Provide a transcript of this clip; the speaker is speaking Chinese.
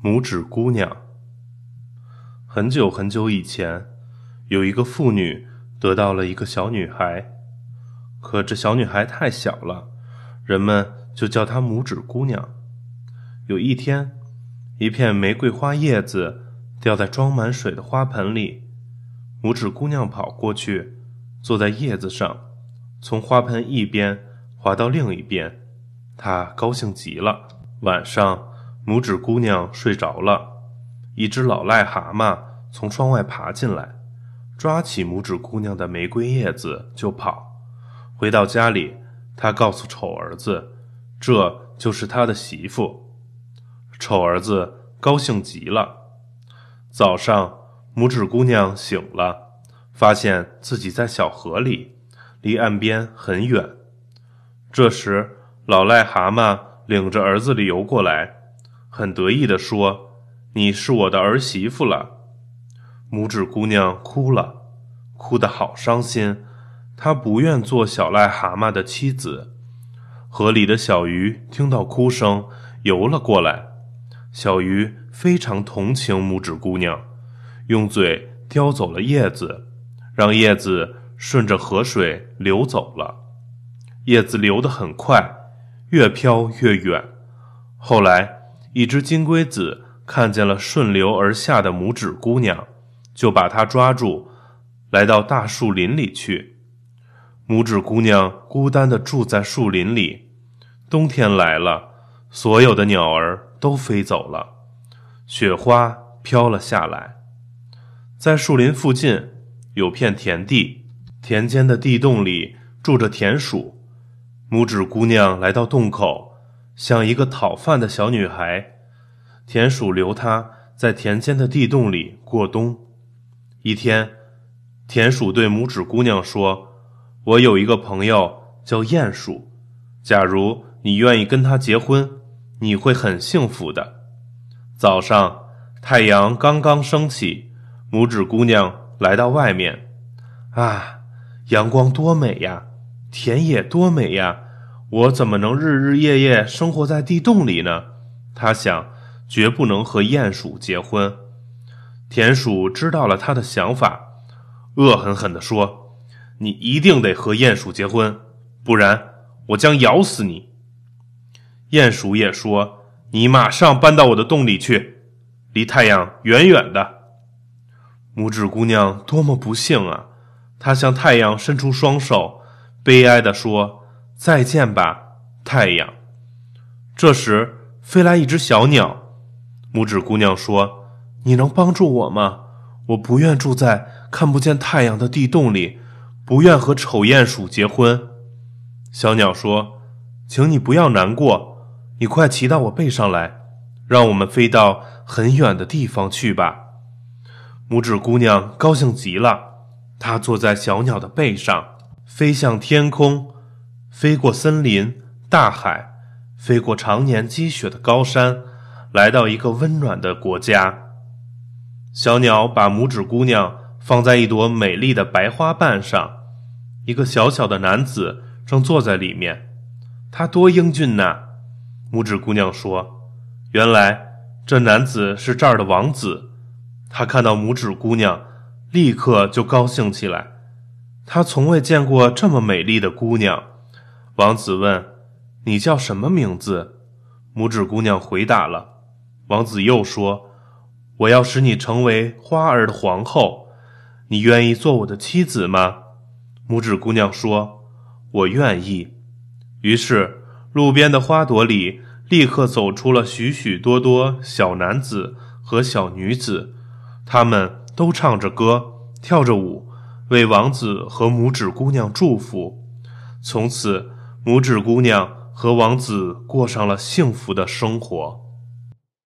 拇指姑娘。很久很久以前，有一个妇女得到了一个小女孩，可这小女孩太小了，人们就叫她拇指姑娘。有一天，一片玫瑰花叶子掉在装满水的花盆里，拇指姑娘跑过去，坐在叶子上，从花盆一边滑到另一边，她高兴极了。晚上。拇指姑娘睡着了，一只老癞蛤蟆从窗外爬进来，抓起拇指姑娘的玫瑰叶子就跑。回到家里，他告诉丑儿子，这就是他的媳妇。丑儿子高兴极了。早上，拇指姑娘醒了，发现自己在小河里，离岸边很远。这时，老癞蛤蟆领着儿子游过来。很得意地说：“你是我的儿媳妇了。”拇指姑娘哭了，哭得好伤心。她不愿做小癞蛤蟆的妻子。河里的小鱼听到哭声，游了过来。小鱼非常同情拇指姑娘，用嘴叼走了叶子，让叶子顺着河水流走了。叶子流得很快，越飘越远。后来。一只金龟子看见了顺流而下的拇指姑娘，就把她抓住，来到大树林里去。拇指姑娘孤单地住在树林里。冬天来了，所有的鸟儿都飞走了，雪花飘了下来。在树林附近有片田地，田间的地洞里住着田鼠。拇指姑娘来到洞口。像一个讨饭的小女孩，田鼠留她在田间的地洞里过冬。一天，田鼠对拇指姑娘说：“我有一个朋友叫鼹鼠，假如你愿意跟他结婚，你会很幸福的。”早上，太阳刚刚升起，拇指姑娘来到外面。啊，阳光多美呀，田野多美呀！我怎么能日日夜夜生活在地洞里呢？他想，绝不能和鼹鼠结婚。田鼠知道了他的想法，恶狠狠地说：“你一定得和鼹鼠结婚，不然我将咬死你。”鼹鼠也说：“你马上搬到我的洞里去，离太阳远远的。”拇指姑娘多么不幸啊！她向太阳伸出双手，悲哀地说。再见吧，太阳。这时飞来一只小鸟，拇指姑娘说：“你能帮助我吗？我不愿住在看不见太阳的地洞里，不愿和丑鼹鼠结婚。”小鸟说：“请你不要难过，你快骑到我背上来，让我们飞到很远的地方去吧。”拇指姑娘高兴极了，她坐在小鸟的背上，飞向天空。飞过森林、大海，飞过常年积雪的高山，来到一个温暖的国家。小鸟把拇指姑娘放在一朵美丽的白花瓣上，一个小小的男子正坐在里面。他多英俊呐！拇指姑娘说：“原来这男子是这儿的王子。”他看到拇指姑娘，立刻就高兴起来。他从未见过这么美丽的姑娘。王子问：“你叫什么名字？”拇指姑娘回答了。王子又说：“我要使你成为花儿的皇后，你愿意做我的妻子吗？”拇指姑娘说：“我愿意。”于是，路边的花朵里立刻走出了许许多多小男子和小女子，他们都唱着歌，跳着舞，为王子和拇指姑娘祝福。从此。拇指姑娘和王子过上了幸福的生活。